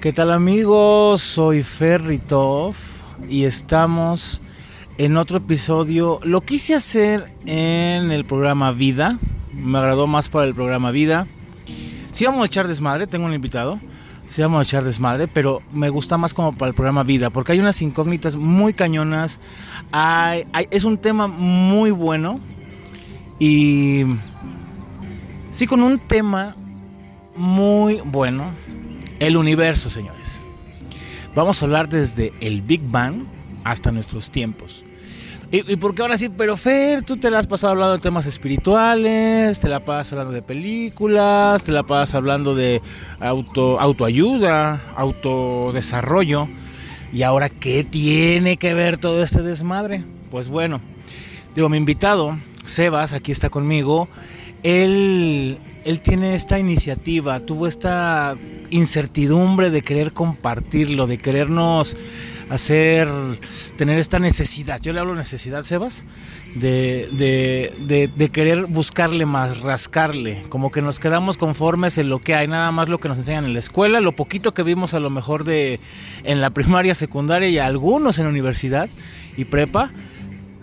¿Qué tal amigos? Soy Ferritov y estamos en otro episodio. Lo quise hacer en el programa Vida. Me agradó más para el programa Vida. Sí vamos a echar desmadre, tengo un invitado. Sí vamos a echar desmadre, pero me gusta más como para el programa Vida, porque hay unas incógnitas muy cañonas. Hay, hay- es un tema muy bueno. Y sí, con un tema muy bueno. El universo, señores. Vamos a hablar desde el Big Bang hasta nuestros tiempos. Y, y porque ahora sí, pero Fer, tú te la has pasado hablando de temas espirituales, te la pasas hablando de películas, te la pasas hablando de auto, autoayuda, autodesarrollo. ¿Y ahora qué tiene que ver todo este desmadre? Pues bueno, digo, mi invitado, Sebas, aquí está conmigo. Él, él tiene esta iniciativa, tuvo esta incertidumbre de querer compartirlo, de querernos hacer, tener esta necesidad. Yo le hablo necesidad, Sebas, de, de, de, querer buscarle más, rascarle, como que nos quedamos conformes en lo que hay, nada más lo que nos enseñan en la escuela, lo poquito que vimos a lo mejor de en la primaria, secundaria y algunos en universidad y prepa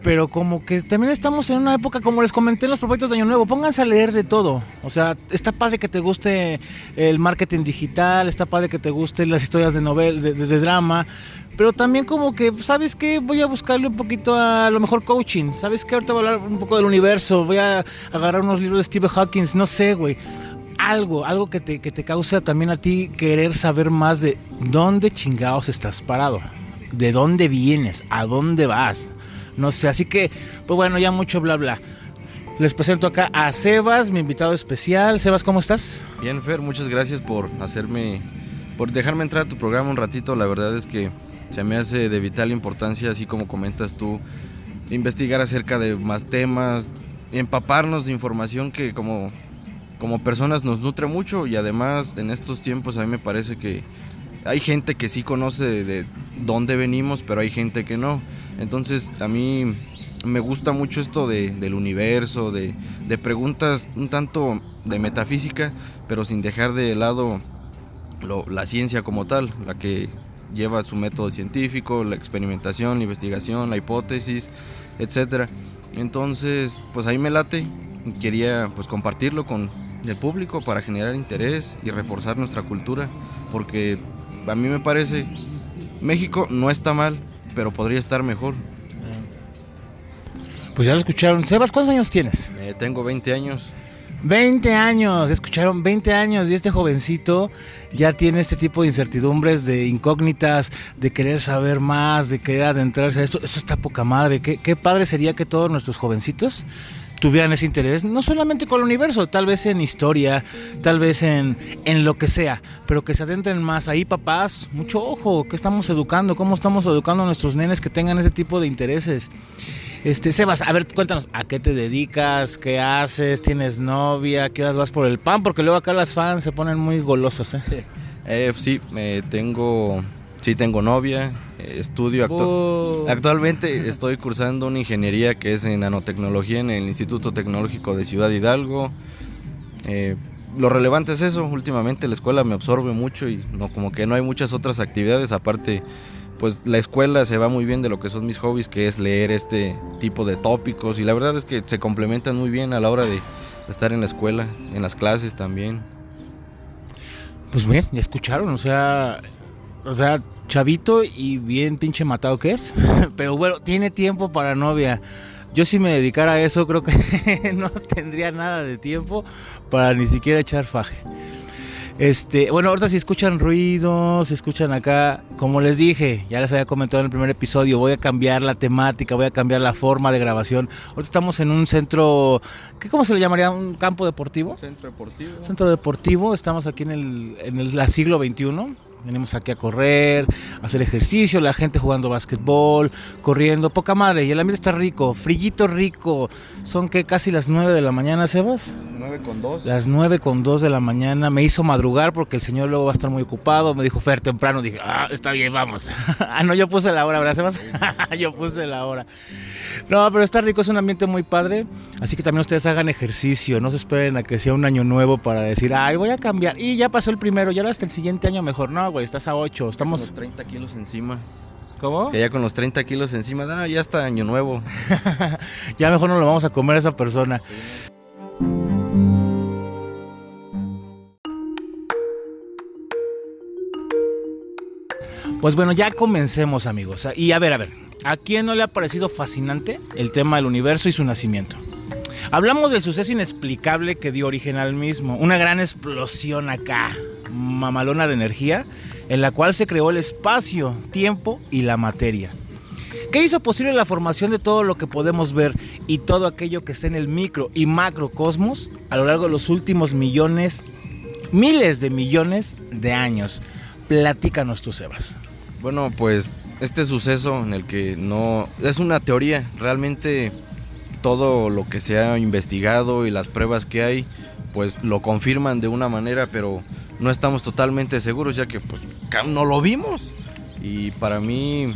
pero como que también estamos en una época, como les comenté en los proyectos de Año Nuevo, pónganse a leer de todo. O sea, está padre que te guste el marketing digital, está padre que te gusten las historias de novel, de, drama, pero también como que, ¿sabes qué? Voy a buscarle un poquito a, lo mejor coaching. ¿Sabes qué? Ahorita voy a hablar un poco del universo, voy a agarrar unos libros de Steve Hawkins, no sé, güey. Algo, algo que te, que te cause también a ti querer saber más de dónde chingados estás parado, de dónde vienes, a dónde vas. No sé, así que, pues bueno, ya mucho bla bla. Les presento acá a Sebas, mi invitado especial. Sebas, ¿cómo estás? Bien, Fer, muchas gracias por hacerme, por dejarme entrar a tu programa un ratito. La verdad es que se me hace de vital importancia, así como comentas tú, investigar acerca de más temas, empaparnos de información que como, como personas nos nutre mucho y además en estos tiempos a mí me parece que hay gente que sí conoce de, de dónde venimos, pero hay gente que no. Entonces a mí me gusta mucho esto de- del universo, de, de preguntas un tanto de metafísica, pero sin dejar de lado la ciencia como tal, la que lleva su método científico, la experimentación, la investigación, la hipótesis, etcétera. Entonces, pues ahí me late, quería pues compartirlo con el público para generar interés y reforzar nuestra cultura, porque a mí me parece México no está mal, pero podría estar mejor. Pues ya lo escucharon. Sebas, ¿cuántos años tienes? Eh, tengo 20 años. 20 años, escucharon 20 años y este jovencito ya tiene este tipo de incertidumbres, de incógnitas, de querer saber más, de querer adentrarse a esto. Eso está poca madre. Qué, qué padre sería que todos nuestros jovencitos tuvieran ese interés, no solamente con el universo, tal vez en historia, tal vez en, en lo que sea, pero que se adentren más. Ahí, papás, mucho ojo, ¿qué estamos educando? ¿Cómo estamos educando a nuestros nenes que tengan ese tipo de intereses? Este, Sebas, a ver, cuéntanos, ¿a qué te dedicas? ¿Qué haces? ¿Tienes novia? ¿Qué horas vas por el pan? Porque luego acá las fans se ponen muy golosas, ¿eh? Sí, eh, tengo, sí tengo novia, estudio actu- Actualmente estoy cursando una ingeniería que es en nanotecnología en el Instituto Tecnológico de Ciudad Hidalgo. Eh, lo relevante es eso, últimamente la escuela me absorbe mucho y no como que no hay muchas otras actividades aparte pues la escuela se va muy bien de lo que son mis hobbies, que es leer este tipo de tópicos y la verdad es que se complementan muy bien a la hora de estar en la escuela, en las clases también. Pues bien, ya escucharon, o sea, o sea, chavito y bien pinche matado que es, pero bueno, tiene tiempo para novia. Yo si me dedicara a eso creo que no tendría nada de tiempo para ni siquiera echar faje. Este, bueno, ahorita si escuchan ruidos, si escuchan acá, como les dije, ya les había comentado en el primer episodio, voy a cambiar la temática, voy a cambiar la forma de grabación. Ahorita estamos en un centro, ¿qué cómo se le llamaría? ¿Un campo deportivo? Centro deportivo. Centro deportivo, estamos aquí en el, en el la siglo XXI. Venimos aquí a correr, a hacer ejercicio, la gente jugando básquetbol, corriendo, poca madre. Y el ambiente está rico, frillito rico. Son que casi las 9 de la mañana, Sebas. 9 con 2. Las 9 con 2 de la mañana. Me hizo madrugar porque el señor luego va a estar muy ocupado. Me dijo Fer temprano. Dije, ah, está bien, vamos. ah, no, yo puse la hora, ¿verdad, Sebas? yo puse la hora. No, pero está rico, es un ambiente muy padre. Así que también ustedes hagan ejercicio. No se esperen a que sea un año nuevo para decir, ay, voy a cambiar. Y ya pasó el primero, ya hasta el siguiente año mejor. No, güey, estás a 8. Estamos. Con los 30 kilos encima. ¿Cómo? Que ya con los 30 kilos encima, no, ya está año nuevo. ya mejor no lo vamos a comer a esa persona. Pues bueno, ya comencemos amigos. Y a ver, a ver, ¿a quién no le ha parecido fascinante el tema del universo y su nacimiento? Hablamos del suceso inexplicable que dio origen al mismo, una gran explosión acá, mamalona de energía, en la cual se creó el espacio, tiempo y la materia. ¿Qué hizo posible la formación de todo lo que podemos ver y todo aquello que está en el micro y macrocosmos a lo largo de los últimos millones, miles de millones de años? Platícanos tú, Sebas. Bueno, pues este suceso en el que no... Es una teoría, realmente todo lo que se ha investigado y las pruebas que hay, pues lo confirman de una manera, pero no estamos totalmente seguros ya que pues no lo vimos. Y para mí,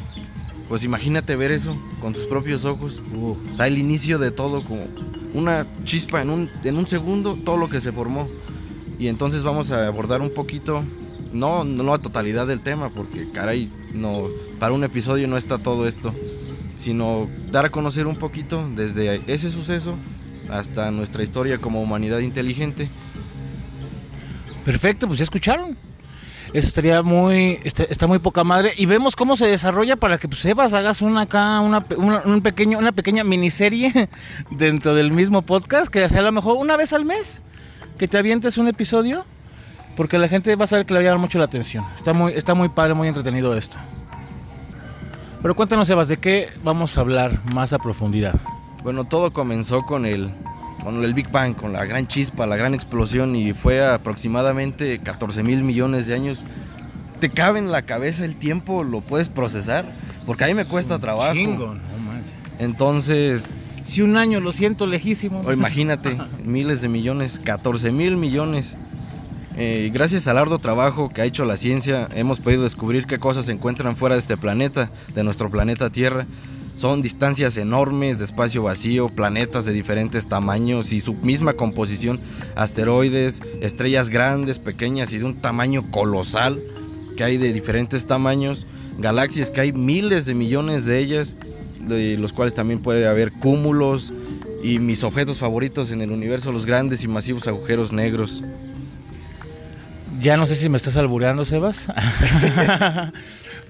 pues imagínate ver eso con tus propios ojos. o sea, el inicio de todo, como una chispa en un, en un segundo, todo lo que se formó. Y entonces vamos a abordar un poquito no, no la totalidad del tema, porque caray, no, para un episodio no está todo esto, sino dar a conocer un poquito desde ese suceso hasta nuestra historia como humanidad inteligente. Perfecto, pues ya escucharon. Eso estaría muy, está, está, muy poca madre. Y vemos cómo se desarrolla para que pues, Sebas hagas una acá, una, un pequeño, una pequeña miniserie dentro del mismo podcast, que sea a lo mejor una vez al mes, que te avientes un episodio porque la gente va a saber que le va a llamar mucho la atención. Está muy, está muy padre, muy entretenido esto. Pero cuéntanos, Sebas, ¿de qué vamos a hablar más a profundidad? Bueno, todo comenzó con el, con el Big Bang, con la gran chispa, la gran explosión, y fue aproximadamente 14 mil millones de años. ¿Te cabe en la cabeza el tiempo? ¿Lo puedes procesar? Porque a mí me cuesta trabajo. Chingo, no Entonces, si un año lo siento lejísimo. O imagínate, miles de millones, 14 mil millones. Eh, gracias al arduo trabajo que ha hecho la ciencia, hemos podido descubrir qué cosas se encuentran fuera de este planeta, de nuestro planeta Tierra. Son distancias enormes de espacio vacío, planetas de diferentes tamaños y su misma composición, asteroides, estrellas grandes, pequeñas y de un tamaño colosal que hay de diferentes tamaños, galaxias que hay miles de millones de ellas, de los cuales también puede haber cúmulos y mis objetos favoritos en el universo, los grandes y masivos agujeros negros. Ya no sé si me estás albureando, Sebas.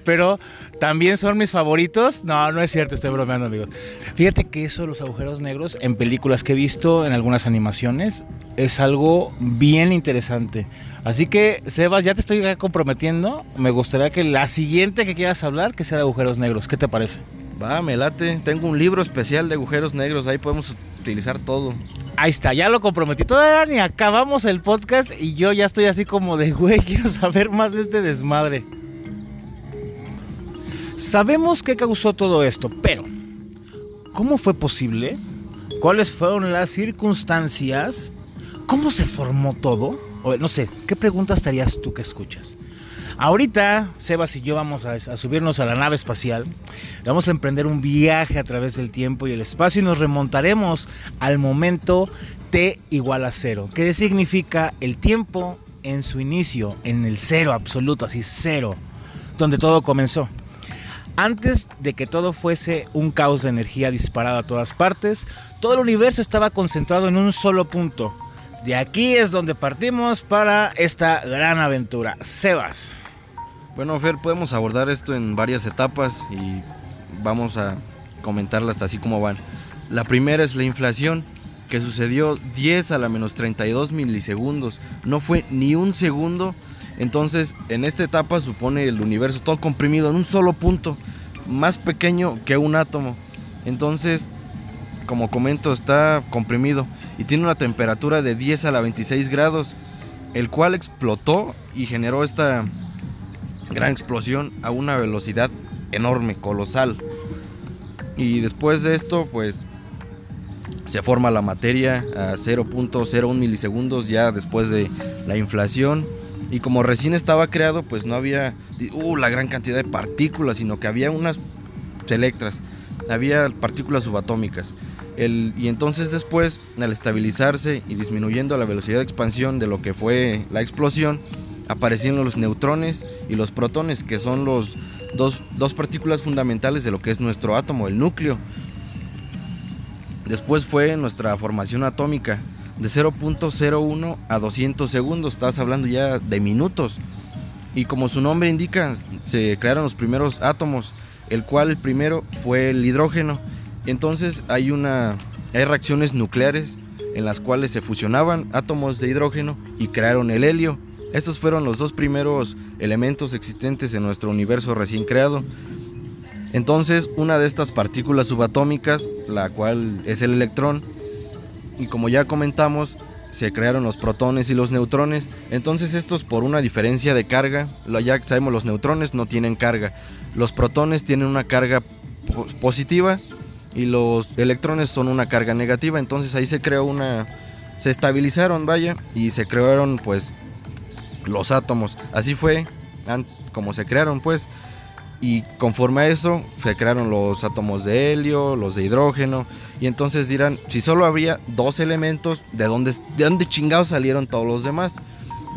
Pero también son mis favoritos. No, no es cierto, estoy bromeando, amigos. Fíjate que eso, los agujeros negros, en películas que he visto, en algunas animaciones, es algo bien interesante. Así que, Sebas, ya te estoy comprometiendo. Me gustaría que la siguiente que quieras hablar, que sea de agujeros negros. ¿Qué te parece? Va, me late. Tengo un libro especial de agujeros negros. Ahí podemos utilizar todo. Ahí está, ya lo comprometí. Todavía ni acabamos el podcast y yo ya estoy así como de, güey, quiero saber más de este desmadre. Sabemos qué causó todo esto, pero ¿cómo fue posible? ¿Cuáles fueron las circunstancias? ¿Cómo se formó todo? No sé, ¿qué preguntas estarías tú que escuchas? Ahorita, Sebas y yo vamos a, subirnos a la nave espacial. Vamos a emprender un viaje a través del tiempo y el espacio y nos remontaremos al momento T igual a cero. ¿Qué significa el tiempo en su inicio, en el cero absoluto, así cero, donde todo comenzó? Antes de que todo fuese un caos de energía disparado a todas partes, todo el universo estaba concentrado en un solo punto. De aquí es donde partimos para esta gran aventura. Sebas. Bueno, Fer, podemos abordar esto en varias etapas y vamos a comentarlas así como van. La primera es la inflación, que sucedió 10 a la menos 32 milisegundos. No fue ni un segundo. Entonces, en esta etapa supone el universo todo comprimido en un solo punto, más pequeño que un átomo. Entonces, como comento, está comprimido y tiene una temperatura de 10 a la 26 grados, el cual explotó y generó esta gran explosión a una velocidad enorme, colosal. Y después de esto, pues se forma la materia a 0.01 milisegundos ya después de la inflación. Y como recién estaba creado, pues no había uh, la gran cantidad de partículas, sino que había unas selectras. había partículas subatómicas. y entonces después, al estabilizarse y disminuyendo la velocidad de expansión de lo que fue la explosión, aparecieron los neutrones y los protones, que son los dos, dos partículas fundamentales de lo que es nuestro átomo, el núcleo. Después fue nuestra formación atómica, de 0.01 a 200 segundos, estás hablando ya de minutos. Y como su nombre indica, se crearon los primeros átomos, el cual el primero fue el hidrógeno. Entonces hay una hay reacciones nucleares en las cuales se fusionaban átomos de hidrógeno y crearon el helio. Estos fueron los dos primeros elementos existentes en nuestro universo recién creado. Entonces, una de estas partículas subatómicas, la cual es el electrón, y como ya comentamos, se crearon los protones y los neutrones. Entonces estos por una diferencia de carga, ya sabemos los neutrones no tienen carga. Los protones tienen una carga positiva y los electrones son una carga negativa. Entonces ahí se creó una... Se estabilizaron, vaya, y se crearon pues los átomos. Así fue como se crearon pues. Y conforme a eso se crearon los átomos de helio, los de hidrógeno. Y entonces dirán, si solo habría dos elementos, ¿de dónde, de dónde chingados salieron todos los demás?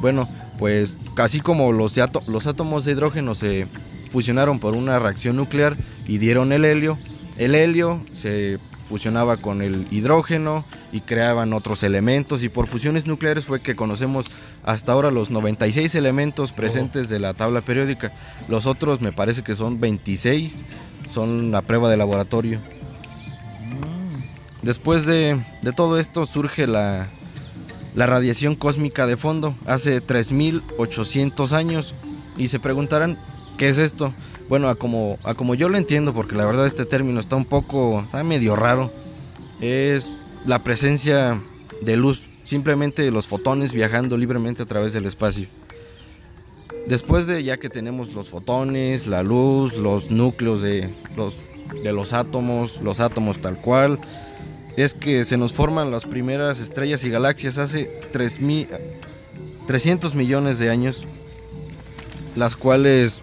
Bueno, pues casi como los, los átomos de hidrógeno se fusionaron por una reacción nuclear y dieron el helio, el helio se fusionaba con el hidrógeno y creaban otros elementos y por fusiones nucleares fue que conocemos hasta ahora los 96 elementos presentes de la tabla periódica. Los otros me parece que son 26, son la prueba de laboratorio. Mm. Después de, todo esto surge la, la radiación cósmica de fondo hace 3800 años y se preguntarán qué es esto. Bueno, a como, a como yo lo entiendo, porque la verdad este término está un poco, está medio raro, es la presencia de luz, simplemente los fotones viajando libremente a través del espacio. Después de ya que tenemos los fotones, la luz, los núcleos de los, de los átomos, los átomos tal cual, es que se nos forman las primeras estrellas y galaxias hace 300 millones de años, las cuales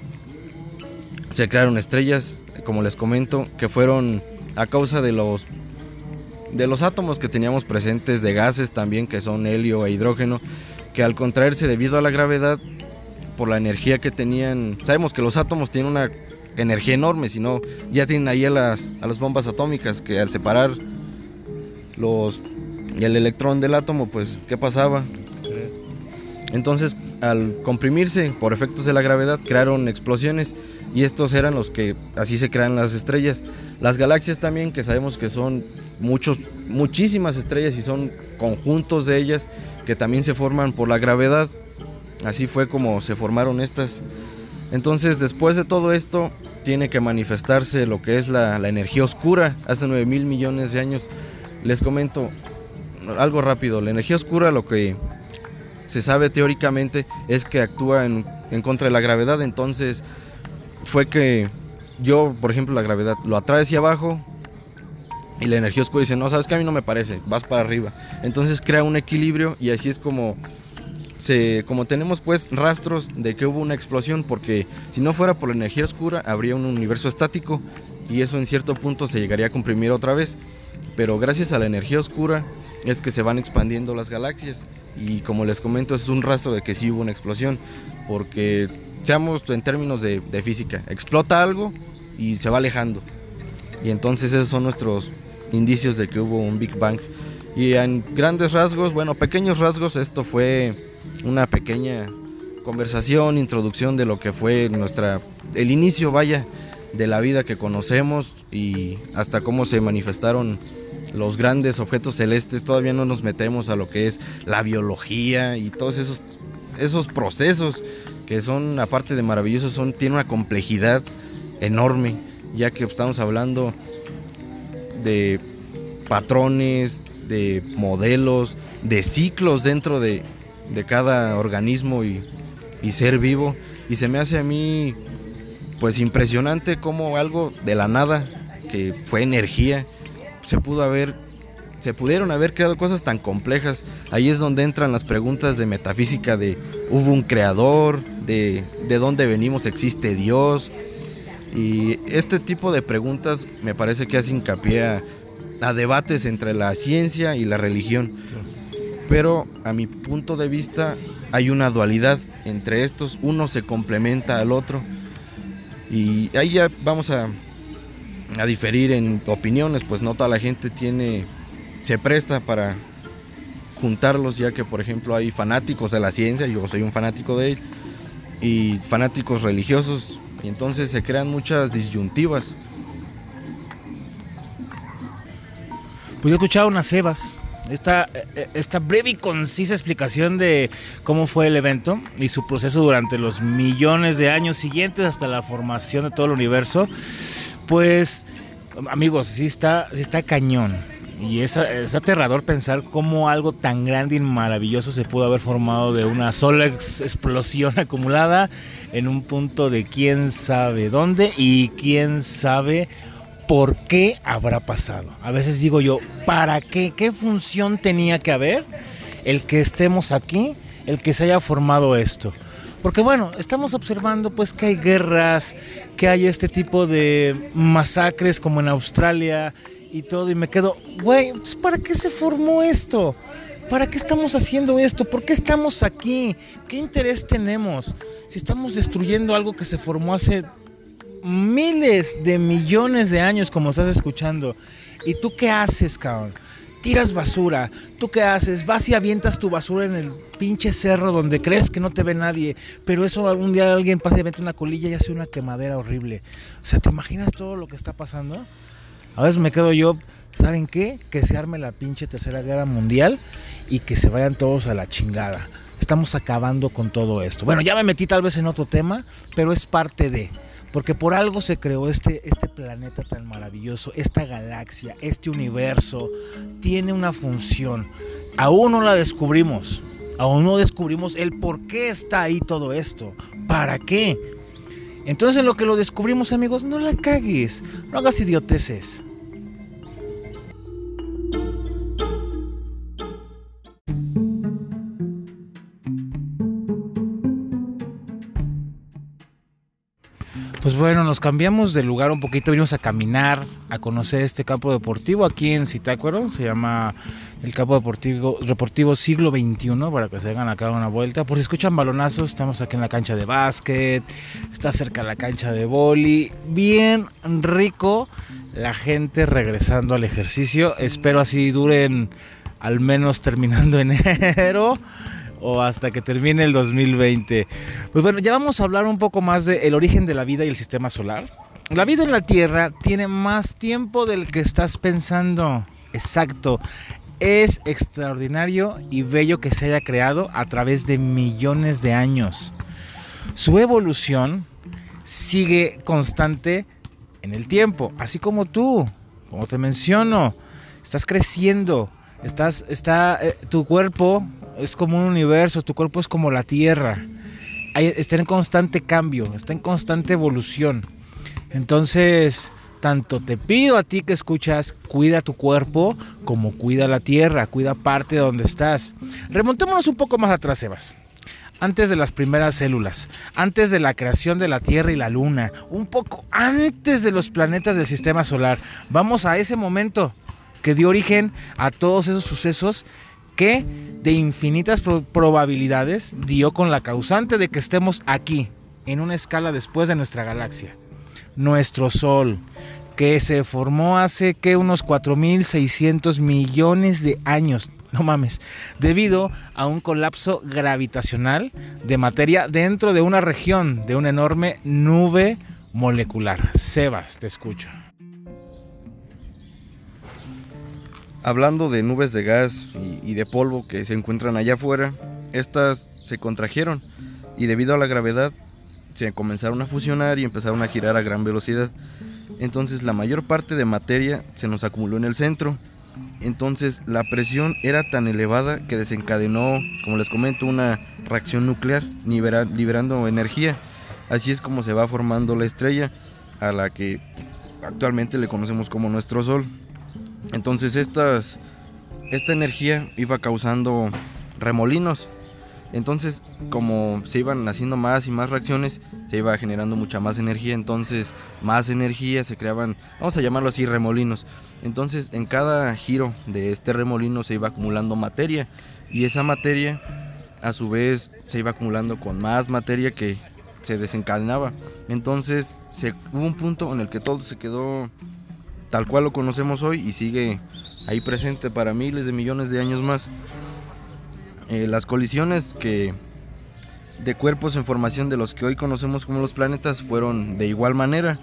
se crearon estrellas, como les comento, que fueron a causa de los de los átomos que teníamos presentes de gases también que son helio e hidrógeno, que al contraerse debido a la gravedad por la energía que tenían, sabemos que los átomos tienen una energía enorme, si no ya tienen ahí a las, a las bombas atómicas que al separar los el electrón del átomo, pues ¿qué pasaba? Entonces, al comprimirse por efectos de la gravedad, crearon explosiones y estos eran los que así se crean las estrellas. Las galaxias también, que sabemos que son muchos, muchísimas estrellas y son conjuntos de ellas que también se forman por la gravedad. Así fue como se formaron estas. Entonces, después de todo esto, tiene que manifestarse lo que es la, energía oscura. Hace 9 mil millones de años, les comento algo rápido. La energía oscura, lo que se sabe teóricamente, es que actúa en, en contra de la gravedad. Entonces, fue que yo, por ejemplo, la gravedad lo atrae hacia abajo y la energía oscura dice, no, sabes que a mí no me parece, vas para arriba. Entonces crea un equilibrio y así es como se, como tenemos pues rastros de que hubo una explosión, porque si no fuera por la energía oscura habría un universo estático y eso en cierto punto se llegaría a comprimir otra vez. Pero gracias a la energía oscura es que se van expandiendo las galaxias y como les comento es un rastro de que sí hubo una explosión, porque seamos en términos de, física, explota algo y se va alejando. Y entonces esos son nuestros indicios de que hubo un Big Bang. Y en grandes rasgos, bueno, pequeños rasgos, esto fue una pequeña conversación, introducción de lo que fue nuestra, el inicio, vaya, de la vida que conocemos y hasta cómo se manifestaron los grandes objetos celestes. Todavía no nos metemos a lo que es la biología y todos esos, esos procesos que son, aparte de maravillosos, son, tienen una complejidad enorme, ya que estamos hablando de patrones, de modelos, de ciclos dentro de, cada organismo y, y, ser vivo. Y se me hace a mí pues impresionante como algo de la nada, que fue energía, se pudo haber se pudieron haber creado cosas tan complejas. Ahí es donde entran las preguntas de metafísica de hubo un creador, de, de dónde venimos, existe Dios. Y este tipo de preguntas me parece que hace hincapié a, a debates entre la ciencia y la religión. Pero a mi punto de vista hay una dualidad entre estos, uno se complementa al otro. Y ahí ya vamos a, a diferir en opiniones, pues no toda la gente tiene, se presta para juntarlos, ya que por ejemplo hay fanáticos de la ciencia, yo soy un fanático de él, y fanáticos religiosos, y entonces se crean muchas disyuntivas. Pues yo he escuchado unas cebas, esta, esta breve y concisa explicación de cómo fue el evento y su proceso durante los millones de años siguientes hasta la formación de todo el universo, pues amigos, sí está, sí está cañón. Y es, es, aterrador pensar cómo algo tan grande y maravilloso se pudo haber formado de una sola ex explosión acumulada en un punto de quién sabe dónde y quién sabe por qué habrá pasado. A veces digo yo, ¿para qué? ¿Qué función tenía que haber el que estemos aquí, el que se haya formado esto? Porque bueno, estamos observando pues que hay guerras, que hay este tipo de masacres como en Australia, y todo y me quedo, güey, pues, ¿para qué se formó esto? ¿Para qué estamos haciendo esto? ¿Por qué estamos aquí? ¿Qué interés tenemos? Si estamos destruyendo algo que se formó hace miles de millones de años, como estás escuchando. ¿Y tú qué haces, cabrón? Tiras basura. ¿Tú qué haces? Vas y avientas tu basura en el pinche cerro donde crees que no te ve nadie. Pero eso algún día alguien pasa y avienta una colilla y hace una quemadera horrible. O sea, ¿te imaginas todo lo que está pasando? A veces me quedo yo, ¿saben qué? Que se arme la pinche tercera guerra mundial y que se vayan todos a la chingada. Estamos acabando con todo esto. Bueno, ya me metí tal vez en otro tema, pero es parte de. Porque por algo se creó este, este planeta tan maravilloso, esta galaxia, este universo. Tiene una función. Aún no la descubrimos. Aún no descubrimos el por qué está ahí todo esto. ¿Para qué? Entonces en lo que lo descubrimos amigos, no la cagues, no hagas idioteces. Pues bueno, nos cambiamos de lugar un poquito, vinimos a caminar, a conocer este campo deportivo aquí en Zitácuaro, se llama el campo deportivo, deportivo siglo XXI, para que se hagan acá una vuelta. Por si escuchan balonazos, estamos aquí en la cancha de básquet, está cerca la cancha de boli, bien rico, la gente regresando al ejercicio, espero así duren al menos terminando enero o hasta que termine el 2020. Pues bueno, ya vamos a hablar un poco más del origen de la vida y el sistema solar. La vida en la Tierra tiene más tiempo del que estás pensando. Exacto. Es extraordinario y bello que se haya creado a través de millones de años. Su evolución sigue constante en el tiempo, así como tú, como te menciono, estás creciendo, estás, está, eh, tu cuerpo es como un universo, tu cuerpo es como la Tierra. está en constante cambio, está en constante evolución. Entonces, tanto te pido a ti que escuchas, cuida tu cuerpo como cuida la Tierra, cuida parte de donde estás. Remontémonos un poco más atrás, Sebas. Antes de las primeras células, antes de la creación de la Tierra y la Luna, un poco antes de los planetas del sistema solar. Vamos a ese momento que dio origen a todos esos sucesos que de infinitas probabilidades dio con la causante de que estemos aquí, en una escala después de nuestra galaxia. Nuestro Sol, que se formó hace que unos 4.600 millones de años, no mames, debido a un colapso gravitacional de materia dentro de una región de una enorme nube molecular. Sebas, te escucho. Hablando de nubes de gas y, de polvo que se encuentran allá afuera, estas se contrajeron y debido a la gravedad se comenzaron a fusionar y empezaron a girar a gran velocidad. Entonces la mayor parte de materia se nos acumuló en el centro. Entonces la presión era tan elevada que desencadenó, como les comento, una reacción nuclear liberando energía. Así es como se va formando la estrella a la que actualmente le conocemos como nuestro Sol. Entonces esta energía iba causando remolinos Entonces, como se iban haciendo más y más reacciones, se iba generando mucha más energía, entonces más energía se creaban, vamos a llamarlo así, remolinos. Entonces, en cada giro de este remolino se iba acumulando materia y esa materia a su vez se iba acumulando con más materia que se desencadenaba. Entonces, hubo un punto en el que todo se quedó tal cual lo conocemos hoy y sigue ahí presente para miles de millones de años más. Eh, las colisiones que de cuerpos en formación de los que hoy conocemos como los planetas fueron de igual manera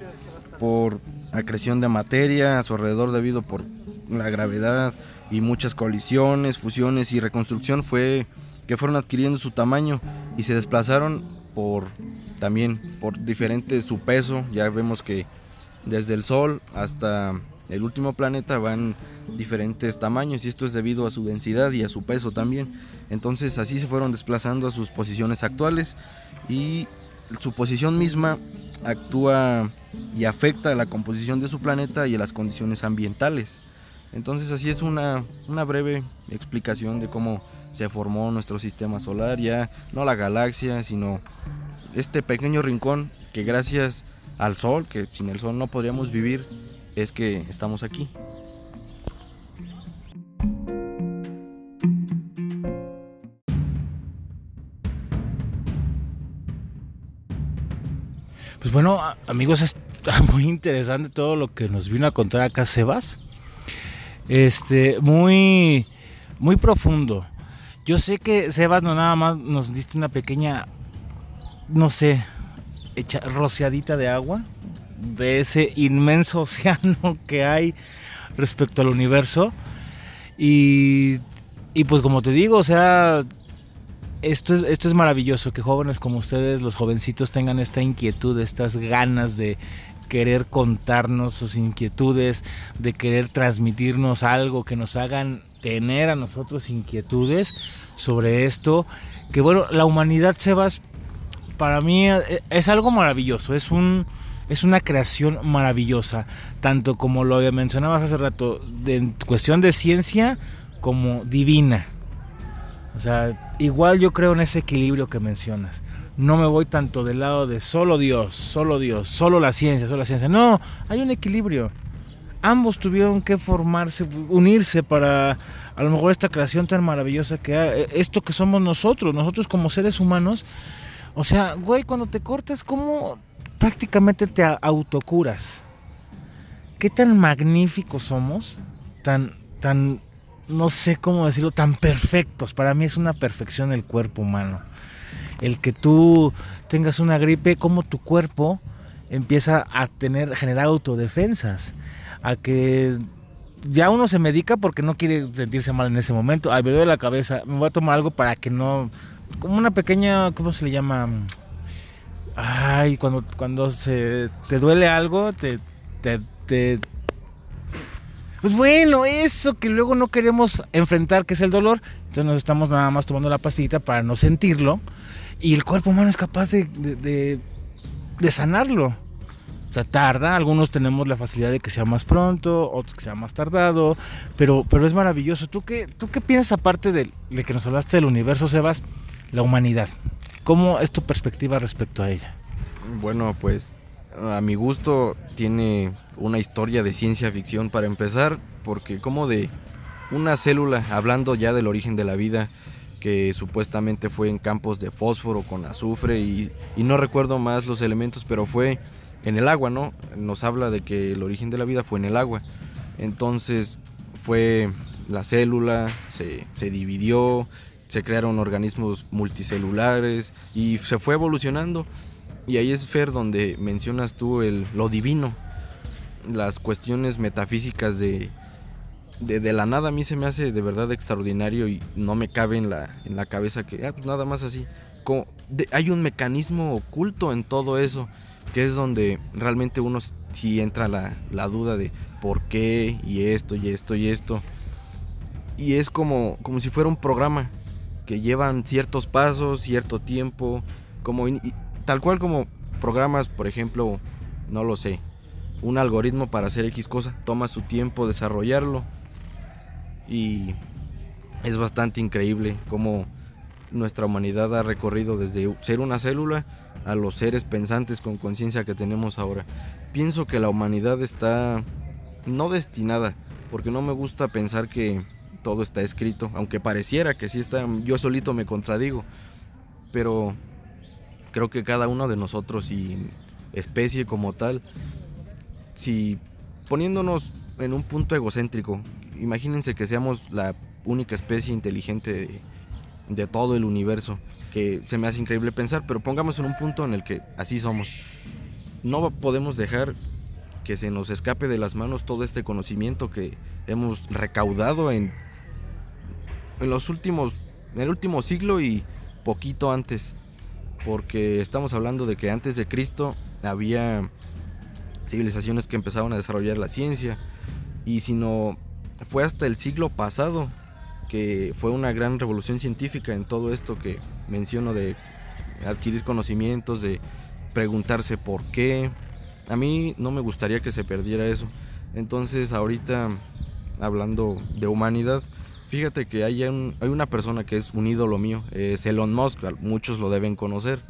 por acreción de materia a su alrededor debido por la gravedad y muchas colisiones, fusiones y reconstrucción fue que fueron adquiriendo su tamaño y se desplazaron por también por diferente su peso, ya vemos que desde el sol hasta el último planeta van diferentes tamaños y esto es debido a su densidad y a su peso también. Entonces así se fueron desplazando a sus posiciones actuales y su posición misma actúa y afecta a la composición de su planeta y a las condiciones ambientales. Entonces así es una, una breve explicación de cómo se formó nuestro sistema solar, ya no la galaxia, sino este pequeño rincón que gracias al Sol, que sin el Sol no podríamos vivir, es que estamos aquí. Pues bueno, amigos, está muy interesante todo lo que nos vino a contar acá Sebas. Este, muy, muy profundo. Yo sé que Sebas no nada más nos diste una pequeña, no sé, hecha, rociadita de agua de ese inmenso océano que hay respecto al universo. Y, y pues como te digo, o sea, esto es, esto es maravilloso, que jóvenes como ustedes, los jovencitos, tengan esta inquietud, estas ganas de querer contarnos sus inquietudes, de querer transmitirnos algo, que nos hagan tener a nosotros inquietudes sobre esto. Que bueno, la humanidad, Sebas, para mí eh, es algo maravilloso, es un es una creación maravillosa, tanto como lo mencionabas hace rato, de, en cuestión de ciencia como divina. O sea, igual yo creo en ese equilibrio que mencionas. No me voy tanto del lado de solo Dios, solo Dios, solo la ciencia, solo la ciencia. No, hay un equilibrio. Ambos tuvieron que formarse, unirse para a lo mejor esta creación tan maravillosa que hay, esto que somos nosotros, nosotros como seres humanos. O sea, güey, cuando te cortas, ¿cómo prácticamente te autocuras. Qué tan magníficos somos, tan, tan, no sé cómo decirlo, tan perfectos. Para mí es una perfección el cuerpo humano. El que tú tengas una gripe, como tu cuerpo empieza a tener, generar autodefensas. A que ya uno se medica porque no quiere sentirse mal en ese momento. Ay, me duele la cabeza, me voy a tomar algo para que no. Como una pequeña, ¿cómo se le llama? Ay, cuando, cuando se te duele algo, te, te, Pues bueno, eso que luego no queremos enfrentar, que es el dolor, entonces nos estamos nada más tomando la pastillita para no sentirlo, y el cuerpo humano es capaz de, de, de sanarlo. O sea, tarda, algunos tenemos la facilidad de que sea más pronto, otros que sea más tardado, pero, pero es maravilloso. ¿Tú qué, ¿Tú qué piensas aparte de, de que nos hablaste del universo, Sebas? La humanidad. ¿Cómo es tu perspectiva respecto a ella? Bueno, pues a mi gusto tiene una historia de ciencia ficción para empezar, porque como de una célula, hablando ya del origen de la vida, que supuestamente fue en campos de fósforo con azufre y, no recuerdo más los elementos, pero fue en el agua, ¿no? Nos habla de que el origen de la vida fue en el agua. Entonces fue la célula, se, se dividió, se crearon organismos multicelulares y se fue evolucionando. Y ahí es Fer donde mencionas tú el, lo divino, las cuestiones metafísicas de, de, la nada a mí se me hace de verdad extraordinario y no me cabe en la, en la cabeza que ah, pues nada más así. Hay un mecanismo oculto en todo eso, que es donde realmente uno si entra la, la duda de por qué y esto y esto y esto. Y es como, como si fuera un programa que llevan ciertos pasos, cierto tiempo, como tal cual como programas, por ejemplo, no lo sé, un algoritmo para hacer X cosa, toma su tiempo desarrollarlo y es bastante increíble como nuestra humanidad ha recorrido desde ser una célula a los seres pensantes con conciencia que tenemos ahora. Pienso que la humanidad está no destinada, porque no me gusta pensar que todo está escrito, aunque pareciera que sí está, yo solito me contradigo, pero creo que cada uno de nosotros y especie como tal, si poniéndonos en un punto egocéntrico, imagínense que seamos la única especie inteligente de, de todo el universo, que se me hace increíble pensar, pero pongamos en un punto en el que así somos. No podemos dejar que se nos escape de las manos todo este conocimiento que hemos recaudado en, en los últimos, en el último siglo y poquito antes, porque estamos hablando de que antes de Cristo había civilizaciones que empezaban a desarrollar la ciencia y si no fue hasta el siglo pasado que fue una gran revolución científica en todo esto que menciono de adquirir conocimientos, de preguntarse por qué. A mí no me gustaría que se perdiera eso. Entonces ahorita, hablando de humanidad, fíjate que hay, hay una persona que es un ídolo mío, es Elon Musk, muchos lo deben conocer.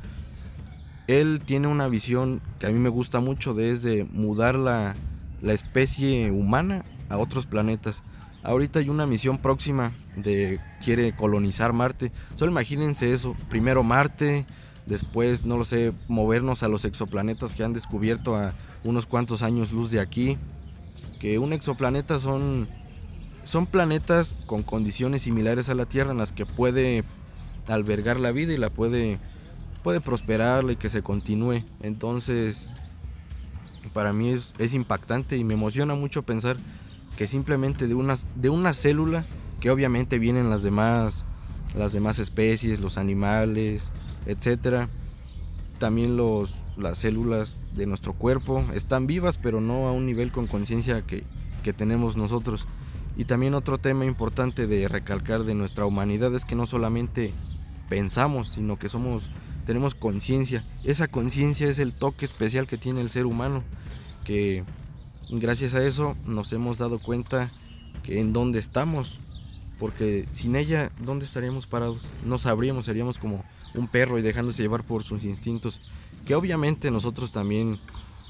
Él tiene una visión que a mí me gusta mucho, de, es de mudar la, la especie humana a otros planetas. Ahorita hay una misión próxima de quiere colonizar Marte. Solo imagínense eso, primero Marte, después no lo sé, movernos a los exoplanetas que han descubierto a unos cuantos años luz de aquí. Que un exoplaneta son son planetas con condiciones similares a la Tierra en las que puede albergar la vida y la puede puede prosperar y que se continúe. Entonces, para mí es, es impactante y me emociona mucho pensar que simplemente de una, de una célula, que obviamente vienen las demás, las demás especies, los animales, etcétera. También los, las células de nuestro cuerpo están vivas, pero no a un nivel con conciencia que, que tenemos nosotros. Y también otro tema importante de recalcar de nuestra humanidad es que no solamente pensamos, sino que somos tenemos conciencia. Esa conciencia es el toque especial que tiene el ser humano, que gracias a eso nos hemos dado cuenta que en dónde estamos, porque sin ella, ¿dónde estaríamos parados? No sabríamos, seríamos como un perro y dejándose llevar por sus instintos, que obviamente nosotros también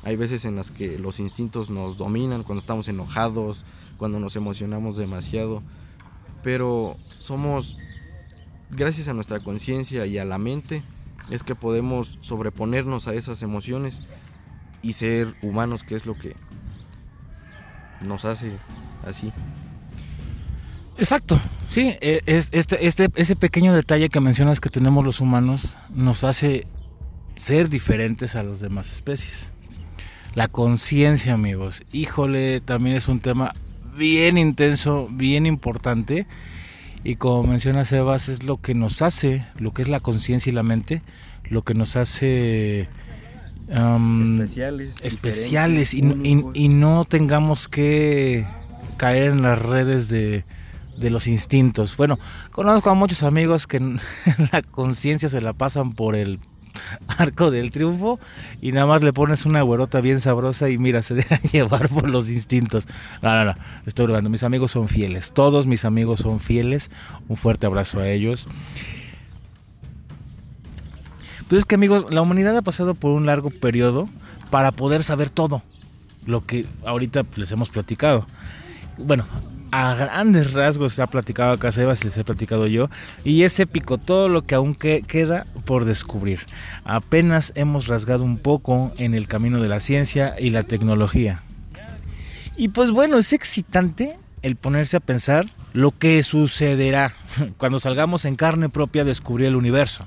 hay veces en las que los instintos nos dominan, cuando estamos enojados, cuando nos emocionamos demasiado, pero somos, gracias a nuestra conciencia y a la mente, es que podemos sobreponernos a esas emociones y ser humanos, que es lo que nos hace así. Exacto, sí, e, es, este, este, ese pequeño detalle que mencionas que tenemos los humanos nos hace ser diferentes a las demás especies. La conciencia, amigos, híjole, también es un tema bien intenso, bien importante. Y como menciona Sebas, es lo que nos hace, lo que es la conciencia y la mente, lo que nos hace especiales, especiales y, no tengamos que caer en las redes de, los instintos. Bueno, conozco a muchos amigos que la conciencia se la pasan por el arco del triunfo y nada más le pones una güerota bien sabrosa y mira, se deja llevar por los instintos. No, no, no, estoy hablando. Mis amigos son fieles, todos mis amigos son fieles. Un fuerte abrazo a ellos. Pues es que amigos, la humanidad ha pasado por un largo periodo para poder saber todo lo que ahorita les hemos platicado. Bueno, a grandes rasgos se ha platicado acá Sebas, les he platicado yo, y es épico todo lo que aún queda por descubrir. Apenas hemos rasgado un poco en el camino de la ciencia y la tecnología. Y pues bueno, es excitante el ponerse a pensar lo que sucederá cuando salgamos en carne propia a descubrir el universo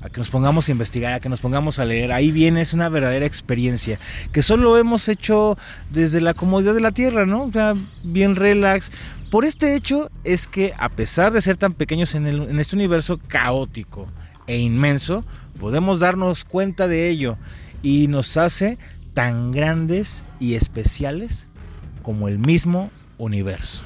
a que nos pongamos a investigar, a que nos pongamos a leer. Ahí viene, es una verdadera experiencia, que solo hemos hecho desde la comodidad de la Tierra, ¿no? O sea, bien relax. Por este hecho es que a pesar de ser tan pequeños en, en este universo caótico e inmenso, podemos darnos cuenta de ello y nos hace tan grandes y especiales como el mismo universo.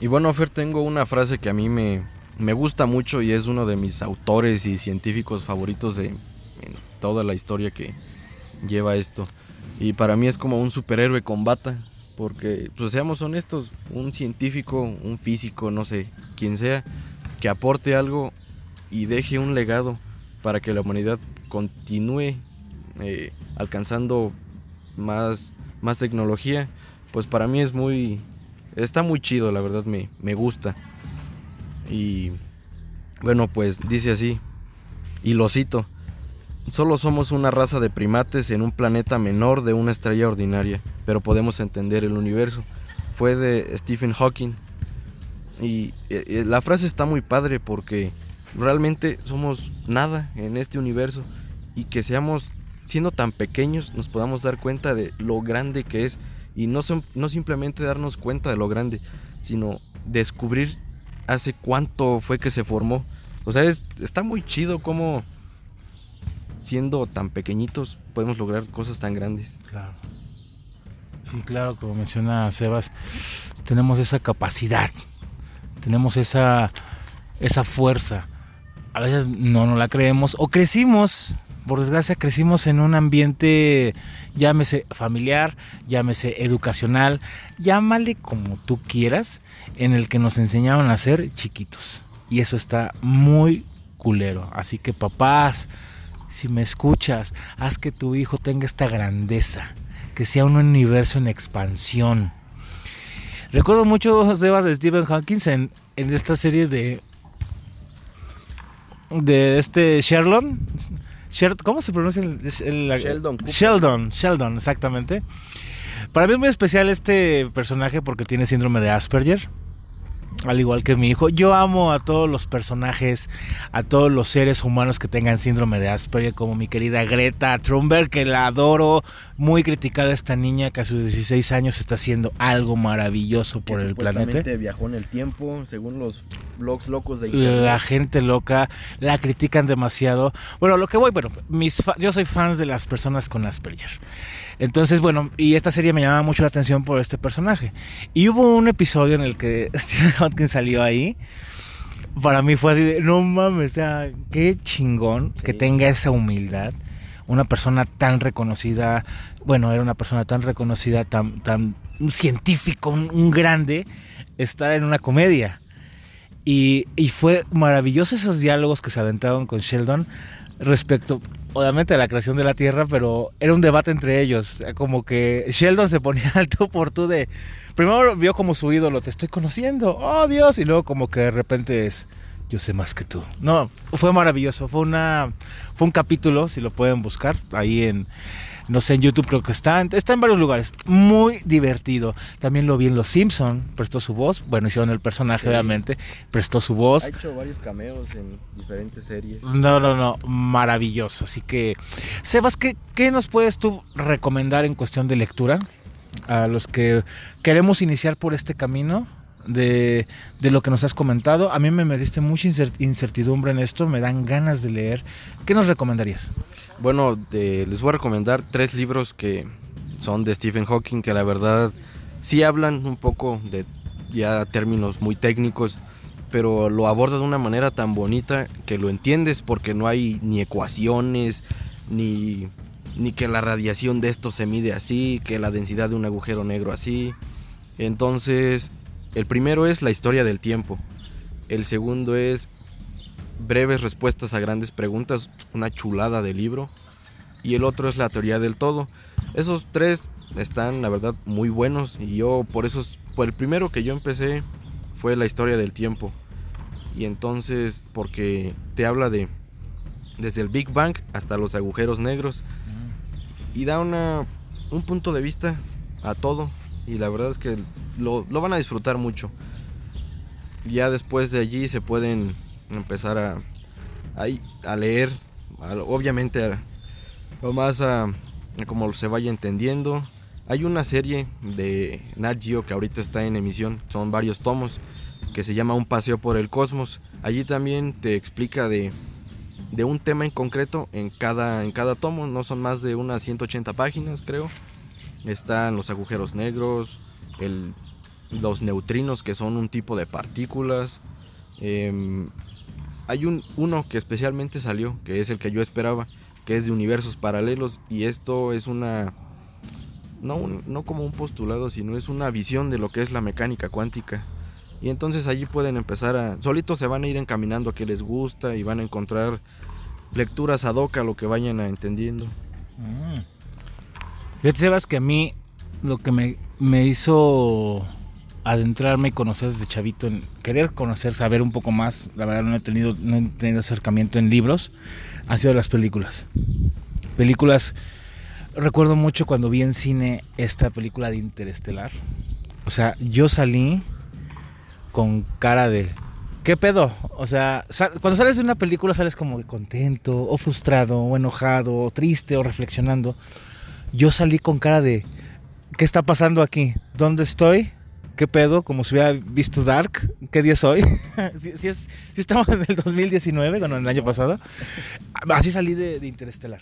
Y bueno, Fer, tengo una frase que a mí me, me gusta mucho y es uno de mis autores y científicos favoritos de toda la historia que lleva esto. Y para mí es como un superhéroe con bata, porque, pues seamos honestos, un científico, un físico, no sé, quien sea, que aporte algo y deje un legado para que la humanidad continúe eh, alcanzando más, más tecnología, pues para mí es muy, está muy chido, la verdad me, me gusta. Y bueno, pues dice así, y lo cito, solo somos una raza de primates en un planeta menor de una estrella ordinaria, pero podemos entender el universo. Fue de Stephen Hawking. Y eh, eh, la frase está muy padre porque realmente somos nada en este universo y que seamos siendo tan pequeños nos podamos dar cuenta de lo grande que es y no, no simplemente darnos cuenta de lo grande, sino descubrir hace cuánto fue que se formó. O sea, está muy chido como siendo tan pequeñitos podemos lograr cosas tan grandes. Claro. Sí, claro, como menciona Sebas, tenemos esa capacidad, tenemos esa, esa fuerza. A veces no nos la creemos o crecimos por desgracia crecimos en un ambiente, llámese familiar, llámese educacional, llámale como tú quieras, en el que nos enseñaron a ser chiquitos. Y eso está muy culero. Así que papás, si me escuchas, haz que tu hijo tenga esta grandeza, que sea un universo en expansión. Recuerdo mucho Sebas de Stephen Hawking en, en esta serie de de este Sherlock ¿Cómo se pronuncia el, Sheldon? Sheldon, Sheldon, exactamente. Para mí es muy especial este personaje porque tiene síndrome de Asperger al igual que mi hijo. Yo amo a todos los personajes, a todos los seres humanos que tengan síndrome de Asperger, como mi querida Greta Thunberg, que la adoro, muy criticada esta niña que a sus 16 años está haciendo algo maravilloso por el planeta. viajó en el tiempo, según los blogs locos de internet. La gente loca, la critican demasiado. Bueno, lo que voy, bueno, mis yo soy fan de las personas con Asperger. Entonces, bueno, y esta serie me llamaba mucho la atención por este personaje. Y hubo un episodio en el que Stephen Hawking salió ahí. Para mí fue así de, no mames, o sea, qué chingón que tenga esa humildad. Una persona tan reconocida, bueno, era una persona tan reconocida, tan, tan un científico, un, grande, estar en una comedia. Y, y, fue maravilloso esos diálogos que se aventaron con Sheldon respecto, obviamente, la creación de la Tierra, pero era un debate entre ellos. Como que Sheldon se ponía al tú por tú de. Primero vio como su ídolo, te estoy conociendo, oh Dios, y luego como que de repente es. Yo sé más que tú. No, fue maravilloso. Fue una. Fue un capítulo, si lo pueden buscar, ahí en no sé, en YouTube creo que está, está en varios lugares, muy divertido. También lo vi en Los Simpson, prestó su voz, bueno, hicieron el personaje obviamente, prestó su voz. Ha hecho varios cameos en diferentes series. No, no, no, maravilloso. Así que, Sebas, ¿qué, qué nos puedes tú recomendar en cuestión de lectura? A los que queremos iniciar por este camino, de, de, lo que nos has comentado. A mí me, diste mucha incertidumbre en esto, me dan ganas de leer. ¿Qué nos recomendarías? Bueno, les voy a recomendar tres libros que son de Stephen Hawking, que la verdad sí hablan un poco de ya términos muy técnicos, pero lo aborda de una manera tan bonita que lo entiendes porque no hay ni ecuaciones, ni, ni que la radiación de esto se mide así, que la densidad de un agujero negro así. Entonces, el primero es la historia del tiempo. El segundo es breves respuestas a grandes preguntas, una chulada de libro. Y el otro es la teoría del todo. Esos tres están, la verdad, muy buenos. Y yo, por eso, por el primero que yo empecé fue la historia del tiempo. Y entonces, porque te habla de desde el Big Bang hasta los agujeros negros. Y da una, un punto de vista a todo. Y la verdad es que lo, van a disfrutar mucho. Ya después de allí se pueden empezar a, leer, obviamente lo más como se vaya entendiendo. Hay una serie de Nat Geo que ahorita está en emisión, son varios tomos, que se llama Un paseo por el cosmos. Allí también te explica de, de un tema en concreto en cada, en cada tomo, no son más de unas 180 páginas creo. Están los agujeros negros, el, los neutrinos que son un tipo de partículas, eh, hay un, uno que especialmente salió, que es el que yo esperaba, que es de universos paralelos y esto es una no, no como un postulado, sino es una visión de lo que es la mecánica cuántica. Y entonces allí pueden empezar a, solitos se van a ir encaminando a que les gusta y van a encontrar lecturas ad hoc a lo que vayan a entendiendo. Mm. Fíjate, Sebas, que a mí lo que me, me hizo adentrarme y conocer desde chavito, en querer conocer, saber un poco más, la verdad no he tenido, no he tenido acercamiento en libros, ha sido las películas. Películas, recuerdo mucho cuando vi en cine esta película de Interestelar. O sea, yo salí con cara de, ¿qué pedo? O sea, sal- cuando sales de una película sales como contento, o frustrado, o enojado, o triste, o reflexionando. Yo salí con cara de, ¿qué está pasando aquí? ¿Dónde estoy? ¿Qué pedo? Como si hubiera visto Dark. ¿Qué día es hoy? si, si es, si estamos en el 2019, bueno, en el año pasado. Así salí de, de Interestelar.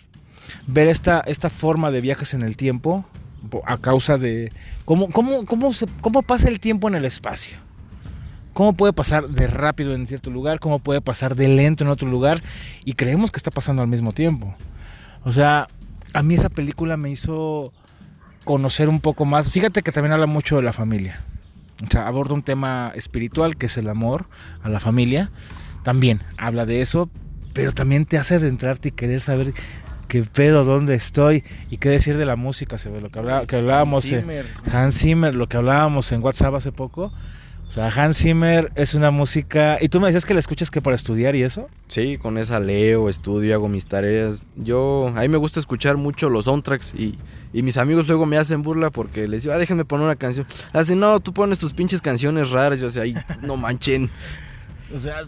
Ver esta, esta forma de viajes en el tiempo po- a causa de cómo, cómo, cómo, cómo pasa el tiempo en el espacio. Cómo puede pasar de rápido en cierto lugar, cómo puede pasar de lento en otro lugar y creemos que está pasando al mismo tiempo. O sea, a mí esa película me hizo conocer un poco más. Fíjate que también habla mucho de la familia. O sea, aborda un tema espiritual que es el amor a la familia. También habla de eso, pero también te hace adentrarte y querer saber qué pedo, dónde estoy y qué decir de la música, se ve lo que, habla- que hablábamos en Zimmer. Hans Zimmer, lo que hablábamos en WhatsApp hace poco. O sea, Hans Zimmer es una música. ¿Y tú me decías que la escuchas que para estudiar y eso? Sí, con esa leo, estudio, hago mis tareas. Yo, a me gusta escuchar mucho los soundtracks y, y mis amigos luego me hacen burla porque les digo, ah, déjenme poner una canción. Hacen, no, tú pones tus pinches canciones raras. Yo, sea, ahí, no manchen. O sea,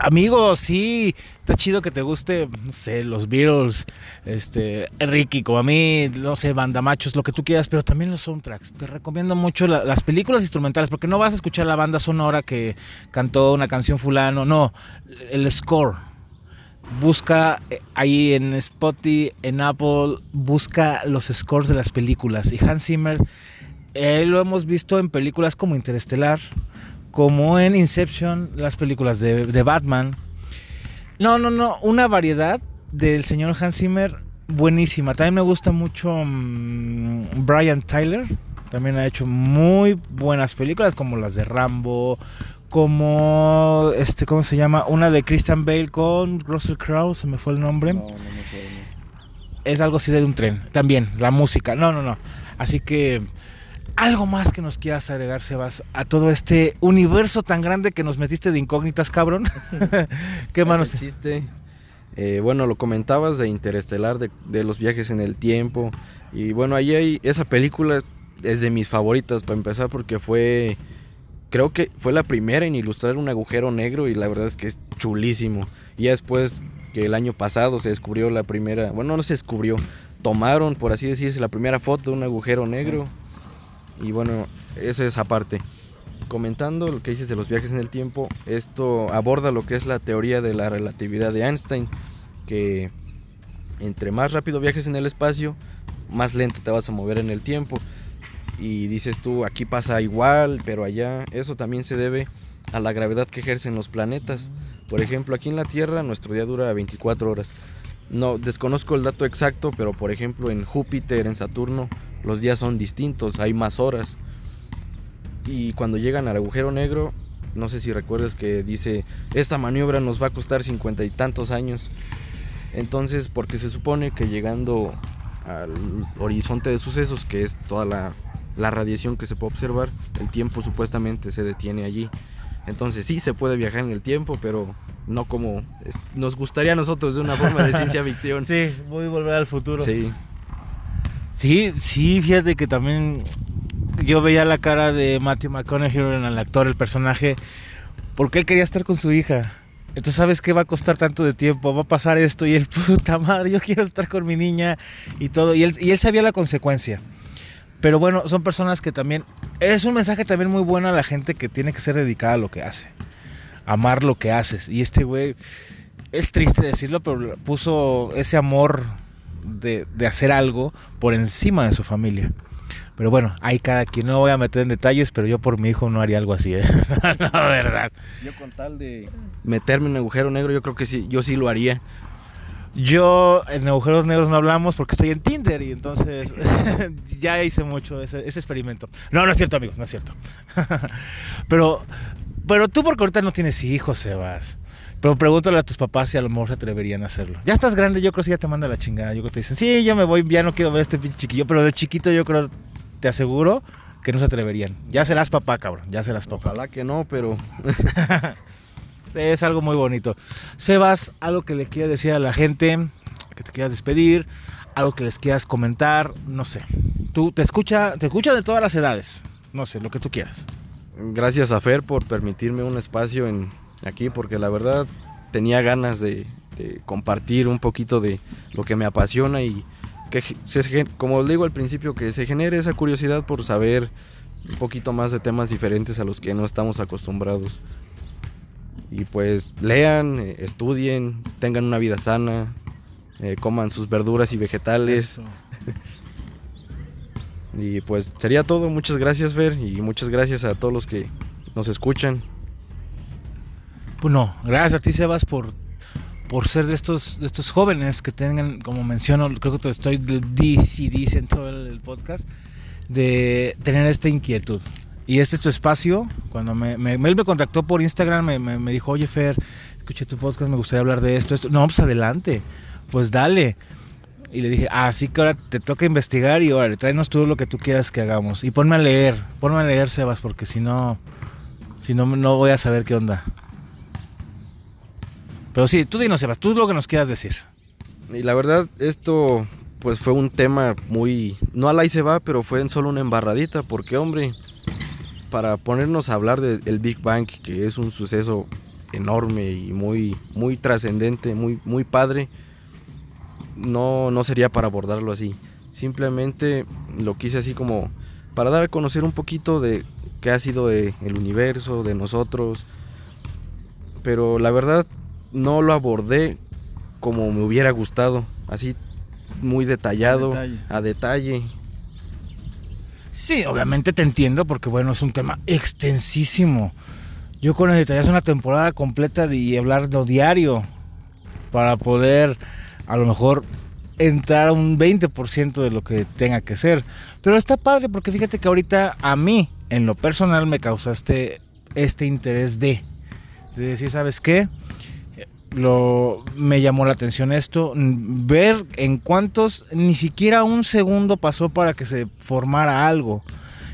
amigo, sí, está chido que te guste, no sé, los Beatles, este, Ricky, como a mí, no sé, bandamachos, lo que tú quieras, pero también los soundtracks. Te recomiendo mucho la- las películas instrumentales, porque no vas a escuchar la banda sonora que cantó una canción fulano, no, el score. Busca eh, ahí en Spotify, en Apple, busca los scores de las películas. Y Hans Zimmer, eh, lo hemos visto en películas como Interestelar, como en Inception, las películas de, de Batman. No, no, no, una variedad del señor Hans Zimmer buenísima. También me gusta mucho mm, Brian Tyler. También ha hecho muy buenas películas como las de Rambo, como este, ¿cómo se llama? Una de Christian Bale con Russell Crowe, se me fue el nombre. No, no me. Es algo así de un tren. También, la música. No, no, no. Así que algo más que nos quieras agregar, Sebas, a todo este universo tan grande que nos metiste de incógnitas, cabrón. ¿Qué manos? Chiste. Eh, bueno, lo comentabas de Interestelar, de, de los viajes en el tiempo. Y bueno, ahí hay esa película es de mis favoritas para empezar porque fue, creo que fue la primera en ilustrar un agujero negro y la verdad es que es chulísimo. Y ya después que el año pasado se descubrió la primera, bueno, no se descubrió, tomaron, por así decirse, la primera foto de un agujero negro. Y bueno, esa es aparte. Comentando lo que dices de los viajes en el tiempo, esto aborda lo que es la teoría de la relatividad de Einstein, que entre más rápido viajes en el espacio, más lento te vas a mover en el tiempo. Y dices tú, aquí pasa igual, pero allá, eso también se debe a la gravedad que ejercen los planetas. Por ejemplo, aquí en la Tierra nuestro día dura 24 horas. No desconozco el dato exacto, pero por ejemplo en Júpiter, en Saturno, los días son distintos, hay más horas. Y cuando llegan al agujero negro, no sé si recuerdas que dice, esta maniobra nos va a costar cincuenta y tantos años. Entonces, porque se supone que llegando al horizonte de sucesos, que es toda la, la radiación que se puede observar, el tiempo supuestamente se detiene allí. Entonces sí se puede viajar en el tiempo, pero no como nos gustaría a nosotros de una forma de ciencia ficción. Sí, voy a volver al futuro. Sí, Sí, sí, fíjate que también yo veía la cara de Matthew McConaughey en el actor, el personaje, porque él quería estar con su hija. Entonces, ¿sabes qué va a costar tanto de tiempo? Va a pasar esto y el puta madre, yo quiero estar con mi niña y todo. Y él, y él sabía la consecuencia. Pero bueno, son personas que también... Es un mensaje también muy bueno a la gente que tiene que ser dedicada a lo que hace. Amar lo que haces. Y este güey, es triste decirlo, pero puso ese amor de, de hacer algo por encima de su familia. Pero bueno, hay cada quien. No voy a meter en detalles, pero yo por mi hijo no haría algo así, ¿eh? La verdad. yo con tal de meterme en un agujero negro, yo creo que sí, yo sí lo haría. Yo en agujeros negros no hablamos porque estoy en Tinder y entonces ya hice mucho ese, experimento. No, no es cierto, amigos, no es cierto. pero, pero tú porque ahorita no tienes hijos, Sebas. Pero pregúntale a tus papás si a lo mejor se atreverían a hacerlo. Ya estás grande, yo creo que ya te manda la chingada. Yo creo que te dicen, sí, yo me voy, ya no quiero ver a este pinche chiquillo. Pero de chiquito yo creo, te aseguro que no se atreverían. Ya serás papá, cabrón. Ya serás papá. Ojalá que no, pero es algo muy bonito. Sebas, algo que le quieras decir a la gente, que te quieras despedir, algo que les quieras comentar, no sé. Tú te escucha, te escucha de todas las edades. No sé, lo que tú quieras. Gracias a Fer por permitirme un espacio en aquí, porque la verdad tenía ganas de, compartir un poquito de lo que me apasiona y que, como digo al principio, que se genere esa curiosidad por saber un poquito más de temas diferentes a los que no estamos acostumbrados. Y pues lean, eh, estudien, tengan una vida sana, eh, coman sus verduras y vegetales. y pues sería todo. Muchas gracias, Fer, y muchas gracias a todos los que nos escuchan. Bueno, gracias a ti, Sebas, por, por ser de estos, de estos jóvenes que tengan, como menciono, creo que te estoy dice en todo el podcast, de tener esta inquietud. Y este es tu espacio. Cuando me, él me contactó por Instagram, me, dijo, oye Fer, escuché tu podcast, me gustaría hablar de esto, esto. No, pues adelante, pues dale. Y le dije, ah, sí que ahora te toca investigar y órale, tráenos todo lo que tú quieras que hagamos. Y ponme a leer, ponme a leer, Sebas, porque si no, si no, no voy a saber qué onda. Pero sí, tú dinos, Sebas, tú lo que nos quieras decir. Y la verdad, esto pues fue un tema muy, no al ahí se va, pero fue en solo una embarradita, porque hombre, para ponernos a hablar del Big Bang, que es un suceso enorme y muy, muy trascendente, muy, muy padre, no, no sería para abordarlo así. Simplemente lo quise así como para dar a conocer un poquito de qué ha sido el universo, de nosotros. Pero la verdad no lo abordé como me hubiera gustado, así muy detallado, A detalle Sí, obviamente te entiendo porque bueno, es un tema extensísimo. Yo con necesitarías una temporada completa de hablar de diario para poder a lo mejor entrar a un 20% de lo que tenga que ser. Pero está padre porque fíjate que ahorita a mí, en lo personal, me causaste este interés de, de decir, ¿sabes qué? Lo, me llamó la atención esto, ver en cuántos, ni siquiera un segundo pasó para que se formara algo.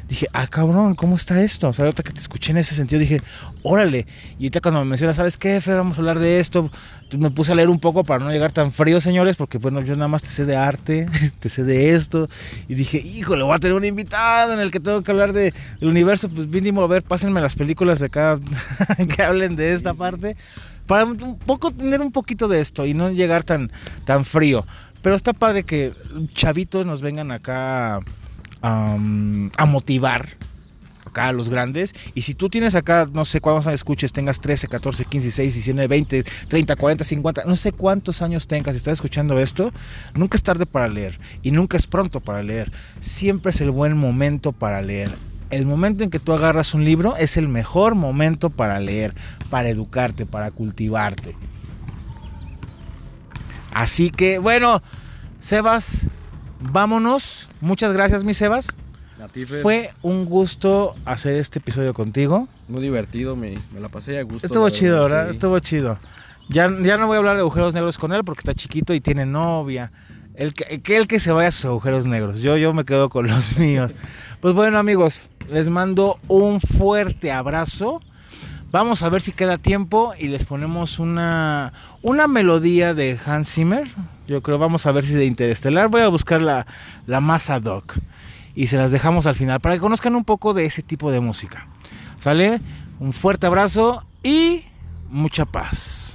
Dije, ah, cabrón, ¿cómo está esto? O sea, ahorita que te escuché en ese sentido, dije, órale. Y ahorita cuando me mencionas, ¿sabes qué, Fer? Vamos a hablar de esto. Me puse a leer un poco para no llegar tan frío, señores, porque bueno, yo nada más te sé de arte, te sé de esto. Y dije, híjole, voy a tener un invitado en el que tengo que hablar de, del universo. Pues mínimo, a ver, pásenme las películas de acá que hablen de esta parte para un poco tener un poquito de esto y no llegar tan, tan frío. Pero está padre que chavitos nos vengan acá a motivar acá a los grandes. Y si tú tienes acá, no sé cuántos años escuches, tengas 13, 14, 15, 16, 19, 20, 30, 40, 50, no sé cuántos años tengas y estás escuchando esto, nunca es tarde para leer y nunca es pronto para leer. Siempre es el buen momento para leer el momento en que tú agarras un libro es el mejor momento para leer, para educarte, para cultivarte. Así que, bueno, Sebas, vámonos. Muchas gracias, mi Sebas. Fue un gusto hacer este episodio contigo. Muy divertido, me, la pasé a gusto. Estuvo chido, ¿verdad? Estuvo chido. Ya, ya no voy a hablar de agujeros negros con él porque está chiquito y tiene novia. El que, el que se vaya a sus agujeros negros. Yo, yo me quedo con los míos. Pues bueno, amigos, les mando un fuerte abrazo. Vamos a ver si queda tiempo y les ponemos una, una melodía de Hans Zimmer. Yo creo, vamos a ver si de Interestelar. Voy a buscar la, la masa doc y se las dejamos al final para que conozcan un poco de ese tipo de música. ¿Sale? Un fuerte abrazo y mucha paz.